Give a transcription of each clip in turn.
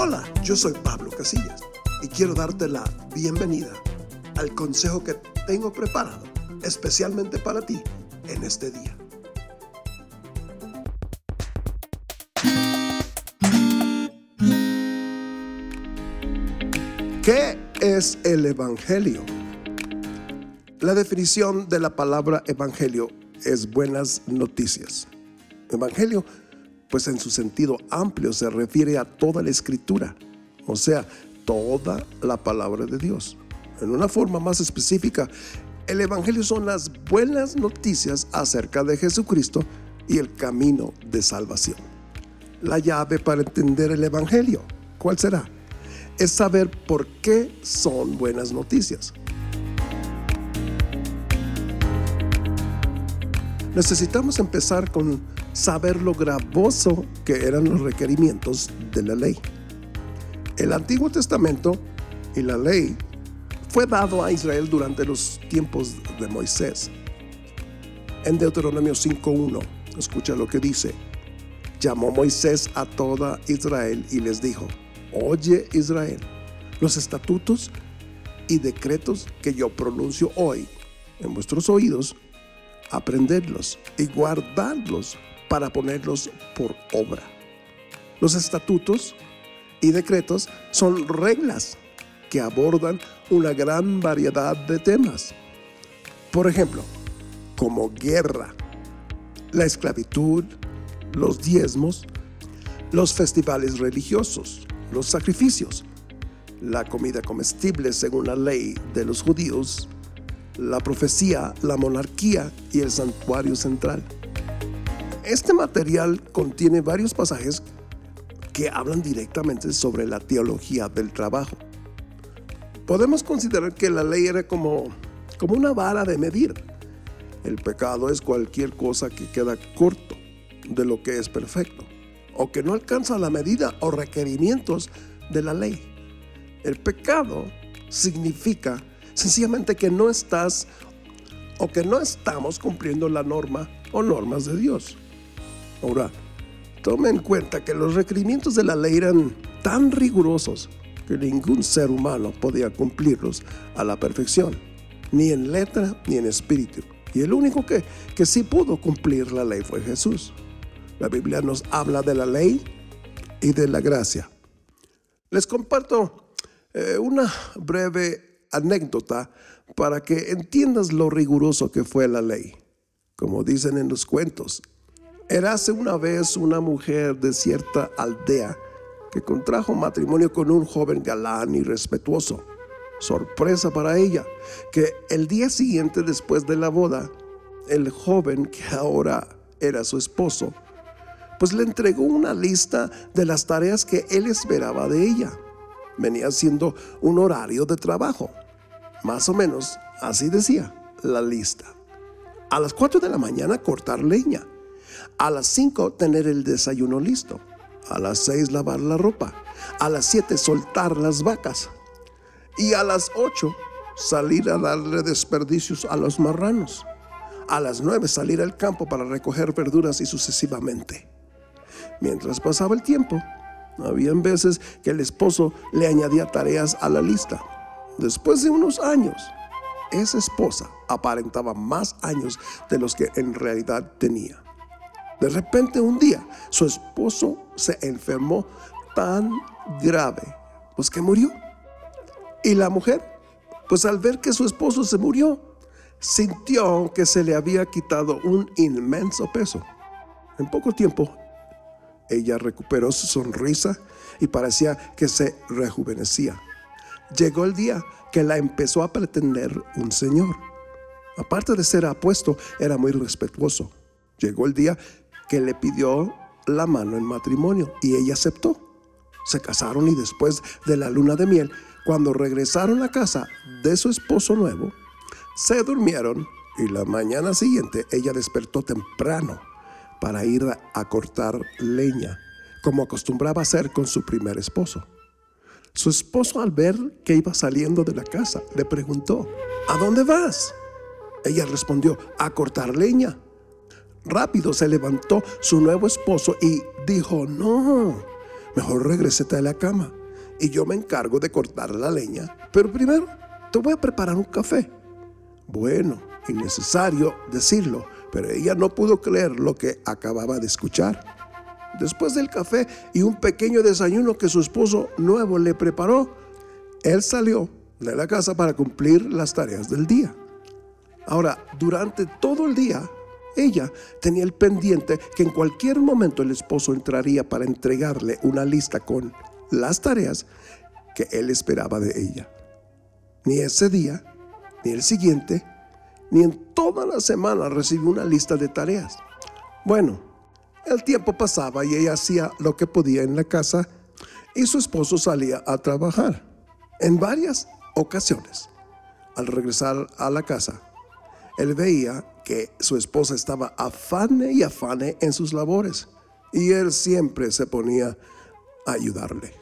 Hola, yo soy Pablo Casillas y quiero darte la bienvenida al consejo que tengo preparado especialmente para ti en este día. ¿Qué es el Evangelio? La definición de la palabra Evangelio es buenas noticias. Evangelio pues en su sentido amplio se refiere a toda la escritura, o sea, toda la palabra de Dios. En una forma más específica, el Evangelio son las buenas noticias acerca de Jesucristo y el camino de salvación. La llave para entender el Evangelio, ¿cuál será? Es saber por qué son buenas noticias. Necesitamos empezar con saber lo gravoso que eran los requerimientos de la ley. El Antiguo Testamento y la ley fue dado a Israel durante los tiempos de Moisés. En Deuteronomio 5.1, escucha lo que dice. Llamó Moisés a toda Israel y les dijo, oye Israel, los estatutos y decretos que yo pronuncio hoy en vuestros oídos, aprendedlos y guardadlos para ponerlos por obra. Los estatutos y decretos son reglas que abordan una gran variedad de temas. Por ejemplo, como guerra, la esclavitud, los diezmos, los festivales religiosos, los sacrificios, la comida comestible según la ley de los judíos, la profecía, la monarquía y el santuario central. Este material contiene varios pasajes que hablan directamente sobre la teología del trabajo. Podemos considerar que la ley era como, como una vara de medir. El pecado es cualquier cosa que queda corto de lo que es perfecto o que no alcanza la medida o requerimientos de la ley. El pecado significa sencillamente que no estás o que no estamos cumpliendo la norma o normas de Dios. Ahora, tome en cuenta que los requerimientos de la ley eran tan rigurosos que ningún ser humano podía cumplirlos a la perfección, ni en letra ni en espíritu. Y el único que, que sí pudo cumplir la ley fue Jesús. La Biblia nos habla de la ley y de la gracia. Les comparto eh, una breve anécdota para que entiendas lo riguroso que fue la ley. Como dicen en los cuentos, Érase una vez una mujer de cierta aldea que contrajo matrimonio con un joven galán y respetuoso. Sorpresa para ella, que el día siguiente después de la boda, el joven que ahora era su esposo, pues le entregó una lista de las tareas que él esperaba de ella. Venía siendo un horario de trabajo. Más o menos así decía la lista. A las 4 de la mañana cortar leña a las 5 tener el desayuno listo. A las 6 lavar la ropa. A las 7 soltar las vacas. Y a las 8 salir a darle desperdicios a los marranos. A las 9 salir al campo para recoger verduras y sucesivamente. Mientras pasaba el tiempo, habían veces que el esposo le añadía tareas a la lista. Después de unos años, esa esposa aparentaba más años de los que en realidad tenía. De repente un día su esposo se enfermó tan grave, pues que murió. Y la mujer, pues al ver que su esposo se murió, sintió que se le había quitado un inmenso peso. En poco tiempo, ella recuperó su sonrisa y parecía que se rejuvenecía. Llegó el día que la empezó a pretender un señor. Aparte de ser apuesto, era muy respetuoso. Llegó el día que le pidió la mano en matrimonio y ella aceptó. Se casaron y después de la luna de miel, cuando regresaron a casa de su esposo nuevo, se durmieron y la mañana siguiente ella despertó temprano para ir a cortar leña, como acostumbraba hacer con su primer esposo. Su esposo al ver que iba saliendo de la casa le preguntó, ¿a dónde vas? Ella respondió, a cortar leña. Rápido se levantó su nuevo esposo y dijo, no, mejor regrésate a la cama y yo me encargo de cortar la leña. Pero primero te voy a preparar un café. Bueno, innecesario decirlo, pero ella no pudo creer lo que acababa de escuchar. Después del café y un pequeño desayuno que su esposo nuevo le preparó, él salió de la casa para cumplir las tareas del día. Ahora, durante todo el día, ella tenía el pendiente que en cualquier momento el esposo entraría para entregarle una lista con las tareas que él esperaba de ella. Ni ese día, ni el siguiente, ni en toda la semana recibió una lista de tareas. Bueno, el tiempo pasaba y ella hacía lo que podía en la casa y su esposo salía a trabajar. En varias ocasiones, al regresar a la casa, él veía que su esposa estaba afane y afane en sus labores y él siempre se ponía a ayudarle.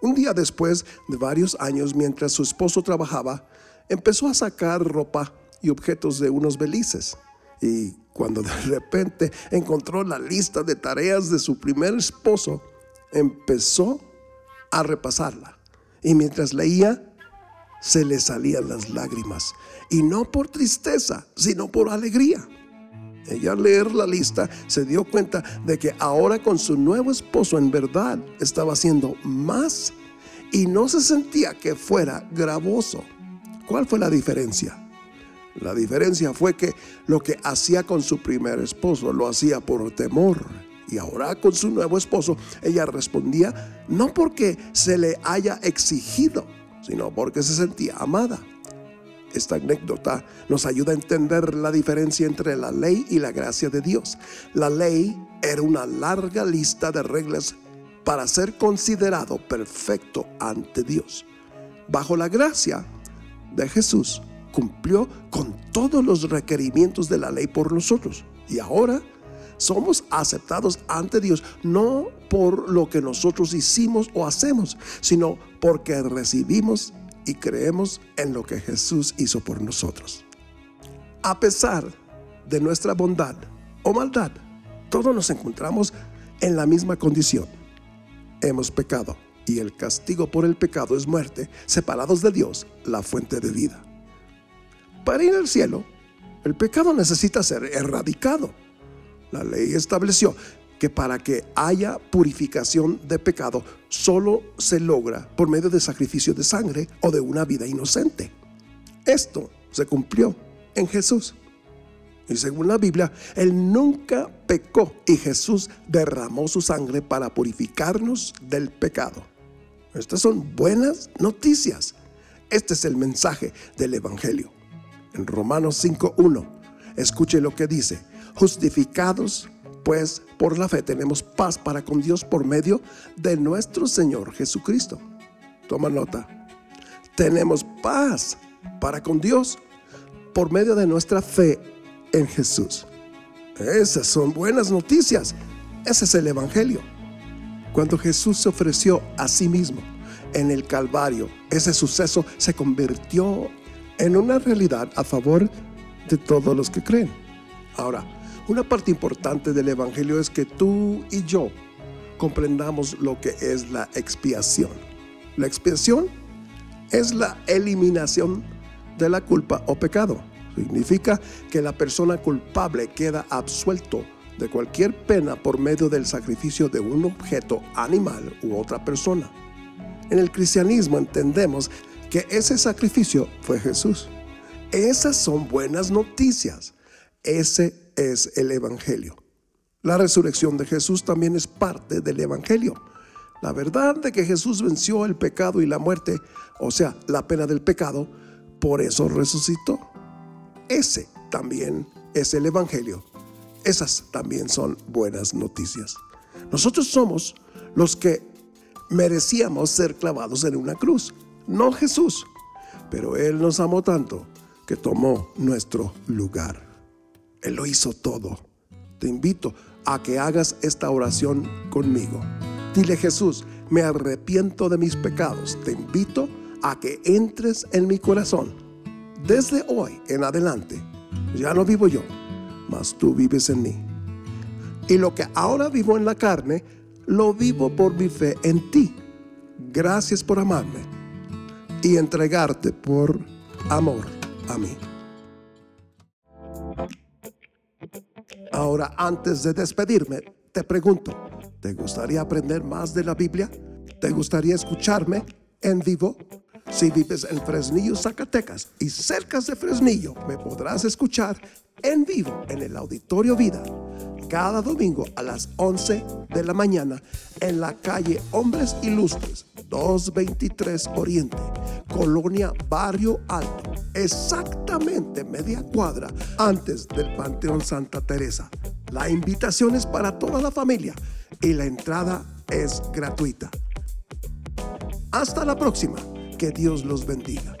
Un día después de varios años, mientras su esposo trabajaba, empezó a sacar ropa y objetos de unos belices. Y cuando de repente encontró la lista de tareas de su primer esposo, empezó a repasarla. Y mientras leía, se le salían las lágrimas. Y no por tristeza, sino por alegría. Ella al leer la lista se dio cuenta de que ahora con su nuevo esposo en verdad estaba haciendo más y no se sentía que fuera gravoso. ¿Cuál fue la diferencia? La diferencia fue que lo que hacía con su primer esposo lo hacía por temor. Y ahora con su nuevo esposo, ella respondía no porque se le haya exigido, sino porque se sentía amada. Esta anécdota nos ayuda a entender la diferencia entre la ley y la gracia de Dios. La ley era una larga lista de reglas para ser considerado perfecto ante Dios. Bajo la gracia de Jesús, cumplió con todos los requerimientos de la ley por nosotros. Y ahora somos aceptados ante Dios no por lo que nosotros hicimos o hacemos, sino porque recibimos y creemos en lo que Jesús hizo por nosotros. A pesar de nuestra bondad o maldad, todos nos encontramos en la misma condición. Hemos pecado y el castigo por el pecado es muerte, separados de Dios, la fuente de vida. Para ir al cielo, el pecado necesita ser erradicado. La ley estableció que para que haya purificación de pecado solo se logra por medio de sacrificio de sangre o de una vida inocente. Esto se cumplió en Jesús. Y según la Biblia, Él nunca pecó y Jesús derramó su sangre para purificarnos del pecado. Estas son buenas noticias. Este es el mensaje del Evangelio en Romanos 5.1. Escuche lo que dice. Justificados pues por la fe tenemos paz para con Dios por medio de nuestro Señor Jesucristo. Toma nota. Tenemos paz para con Dios por medio de nuestra fe en Jesús. Esas son buenas noticias. Ese es el Evangelio. Cuando Jesús se ofreció a sí mismo en el Calvario, ese suceso se convirtió en una realidad a favor de todos los que creen. Ahora, una parte importante del Evangelio es que tú y yo comprendamos lo que es la expiación. La expiación es la eliminación de la culpa o pecado. Significa que la persona culpable queda absuelto de cualquier pena por medio del sacrificio de un objeto animal u otra persona. En el cristianismo entendemos que ese sacrificio fue Jesús. Esas son buenas noticias. Ese es el Evangelio. La resurrección de Jesús también es parte del Evangelio. La verdad de que Jesús venció el pecado y la muerte, o sea, la pena del pecado, por eso resucitó. Ese también es el Evangelio. Esas también son buenas noticias. Nosotros somos los que merecíamos ser clavados en una cruz no Jesús, pero Él nos amó tanto que tomó nuestro lugar. Él lo hizo todo. Te invito a que hagas esta oración conmigo. Dile Jesús, me arrepiento de mis pecados. Te invito a que entres en mi corazón. Desde hoy en adelante, ya no vivo yo, mas tú vives en mí. Y lo que ahora vivo en la carne, lo vivo por mi fe en ti. Gracias por amarme y entregarte por amor a mí. Ahora, antes de despedirme, te pregunto, ¿te gustaría aprender más de la Biblia? ¿Te gustaría escucharme en vivo? Si vives en Fresnillo, Zacatecas y cerca de Fresnillo, me podrás escuchar en vivo en el Auditorio Vida cada domingo a las 11 de la mañana en la calle Hombres Ilustres 223 Oriente, Colonia Barrio Alto, exactamente media cuadra antes del Panteón Santa Teresa. La invitación es para toda la familia y la entrada es gratuita. Hasta la próxima. Que Dios los bendiga.